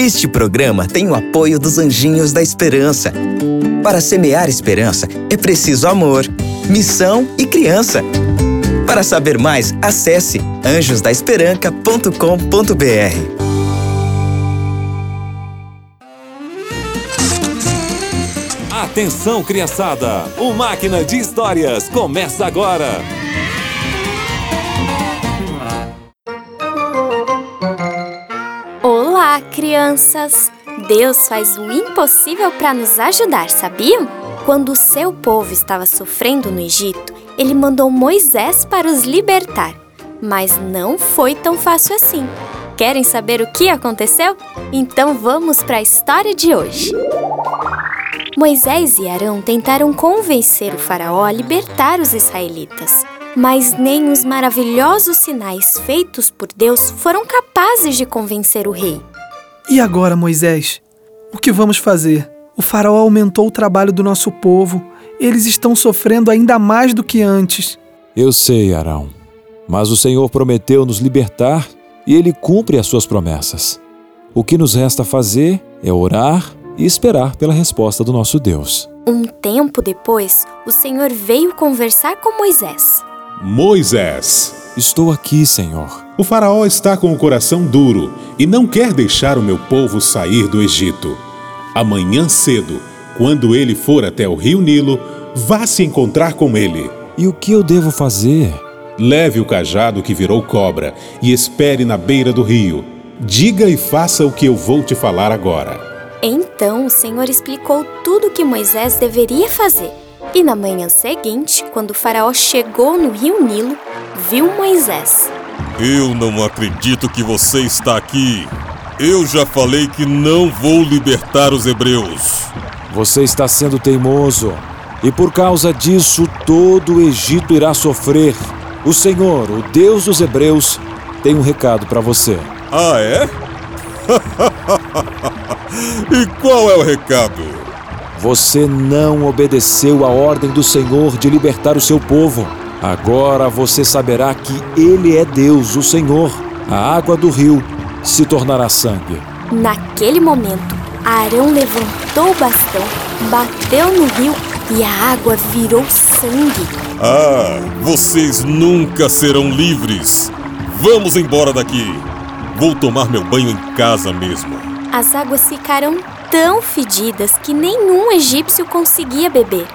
Este programa tem o apoio dos Anjinhos da Esperança. Para semear esperança, é preciso amor, missão e criança. Para saber mais, acesse anjosdaesperanca.com.br. Atenção, criançada! O Máquina de Histórias começa agora! Crianças! Deus faz o impossível para nos ajudar, sabiam? Quando o seu povo estava sofrendo no Egito, ele mandou Moisés para os libertar. Mas não foi tão fácil assim. Querem saber o que aconteceu? Então vamos para a história de hoje. Moisés e Arão tentaram convencer o Faraó a libertar os israelitas, mas nem os maravilhosos sinais feitos por Deus foram capazes de convencer o rei. E agora, Moisés? O que vamos fazer? O Faraó aumentou o trabalho do nosso povo. Eles estão sofrendo ainda mais do que antes. Eu sei, Arão. Mas o Senhor prometeu nos libertar e ele cumpre as suas promessas. O que nos resta fazer é orar e esperar pela resposta do nosso Deus. Um tempo depois, o Senhor veio conversar com Moisés. Moisés, Estou aqui, Senhor. o Faraó está com o coração duro e não quer deixar o meu povo sair do Egito. Amanhã cedo, quando ele for até o rio Nilo, vá se encontrar com ele. E o que eu devo fazer? Leve o cajado que virou cobra e espere na beira do rio. Diga e faça o que eu vou te falar agora. Então o Senhor explicou tudo o que Moisés deveria fazer. E na manhã seguinte, quando o Faraó chegou no rio Nilo, viu Moisés. Eu não acredito que você está aqui. Eu já falei que não vou libertar os hebreus. Você está sendo teimoso. E por causa disso, todo o Egito irá sofrer. O Senhor, o Deus dos Hebreus, tem um recado para você. Ah, é? e qual é o recado? Você não obedeceu à ordem do Senhor de libertar o seu povo. Agora você saberá que Ele é Deus, o Senhor. A água do rio se tornará sangue. Naquele momento, Arão levantou o bastão, bateu no rio e a água virou sangue. Ah, vocês nunca serão livres. Vamos embora daqui. Vou tomar meu banho em casa mesmo. As águas ficaram tão fedidas que nenhum egípcio conseguia beber.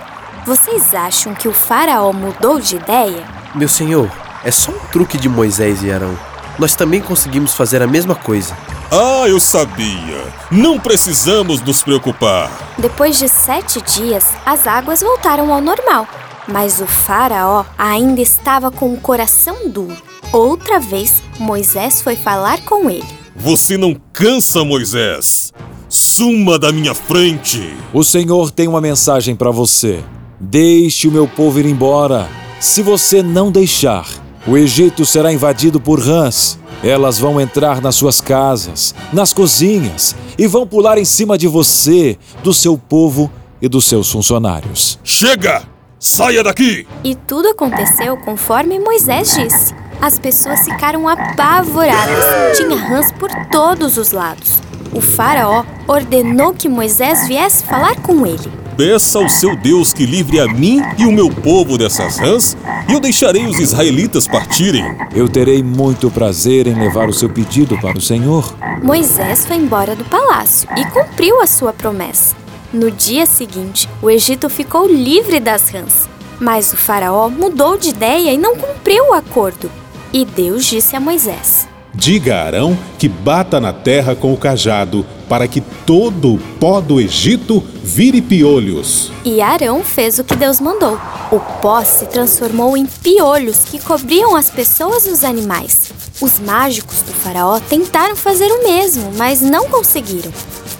Vocês acham que o faraó mudou de ideia? Meu senhor, é só um truque de Moisés e Arão. Nós também conseguimos fazer a mesma coisa. Ah, eu sabia. Não precisamos nos preocupar. Depois de sete dias, as águas voltaram ao normal. Mas o faraó ainda estava com o coração duro. Outra vez, Moisés foi falar com ele. Você não cansa, Moisés. Suma da minha frente. O Senhor tem uma mensagem para você. Deixe o meu povo ir embora. Se você não deixar, o Egito será invadido por rãs. Elas vão entrar nas suas casas, nas cozinhas e vão pular em cima de você, do seu povo e dos seus funcionários. Chega! Saia daqui! E tudo aconteceu conforme Moisés disse. As pessoas ficaram apavoradas. Tinha rãs por todos os lados. O faraó ordenou que Moisés viesse falar com ele. Peça ao seu Deus que livre a mim e o meu povo dessas rãs, e eu deixarei os israelitas partirem. Eu terei muito prazer em levar o seu pedido para o Senhor. Moisés foi embora do palácio e cumpriu a sua promessa. No dia seguinte, o Egito ficou livre das rãs. Mas o faraó mudou de ideia e não cumpriu o acordo. E Deus disse a Moisés: Diga a Arão que bata na terra com o cajado, para que todo o pó do Egito vire piolhos. E Arão fez o que Deus mandou. O pó se transformou em piolhos que cobriam as pessoas e os animais. Os mágicos do faraó tentaram fazer o mesmo, mas não conseguiram.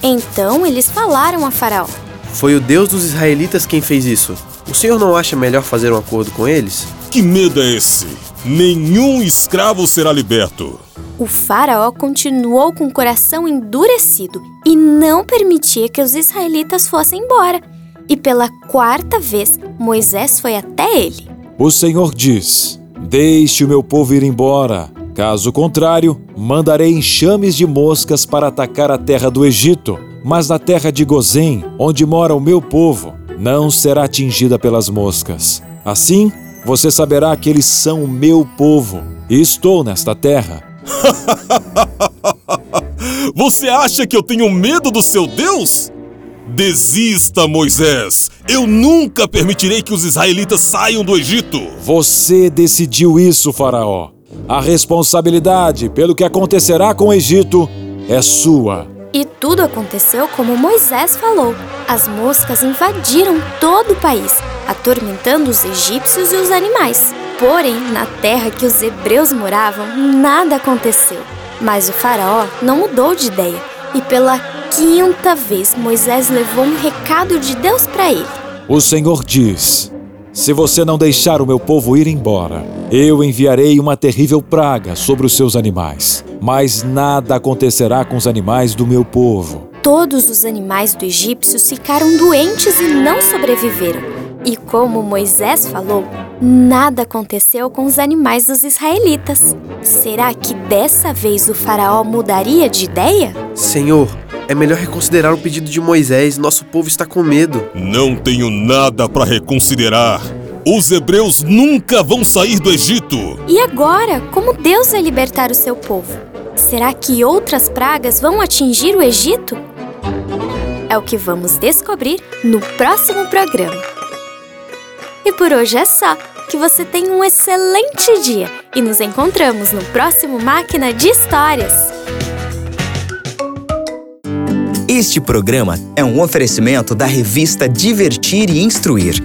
Então eles falaram a Faraó: Foi o Deus dos israelitas quem fez isso. O senhor não acha melhor fazer um acordo com eles? Que medo é esse? Nenhum escravo será liberto. O Faraó continuou com o coração endurecido e não permitia que os israelitas fossem embora. E pela quarta vez, Moisés foi até ele. O Senhor diz: Deixe o meu povo ir embora. Caso contrário, mandarei enxames de moscas para atacar a terra do Egito, mas na terra de Gozém, onde mora o meu povo, não será atingida pelas moscas. Assim, você saberá que eles são o meu povo e estou nesta terra. Você acha que eu tenho medo do seu Deus? Desista, Moisés! Eu nunca permitirei que os israelitas saiam do Egito! Você decidiu isso, Faraó. A responsabilidade pelo que acontecerá com o Egito é sua. E tudo aconteceu como Moisés falou. As moscas invadiram todo o país, atormentando os egípcios e os animais. Porém, na terra que os hebreus moravam, nada aconteceu. Mas o faraó não mudou de ideia, e pela quinta vez Moisés levou um recado de Deus para ele. O Senhor diz: Se você não deixar o meu povo ir embora, eu enviarei uma terrível praga sobre os seus animais. Mas nada acontecerá com os animais do meu povo. Todos os animais do egípcios ficaram doentes e não sobreviveram. E como Moisés falou, nada aconteceu com os animais dos israelitas. Será que dessa vez o Faraó mudaria de ideia? Senhor, é melhor reconsiderar o pedido de Moisés. Nosso povo está com medo. Não tenho nada para reconsiderar. Os hebreus nunca vão sair do Egito. E agora, como Deus vai libertar o seu povo? Será que outras pragas vão atingir o Egito? É o que vamos descobrir no próximo programa. E por hoje é só. Que você tenha um excelente dia e nos encontramos no próximo Máquina de Histórias. Este programa é um oferecimento da revista Divertir e Instruir.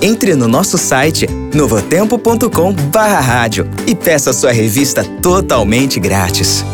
Entre no nosso site novotempo.com/rádio e peça sua revista totalmente grátis.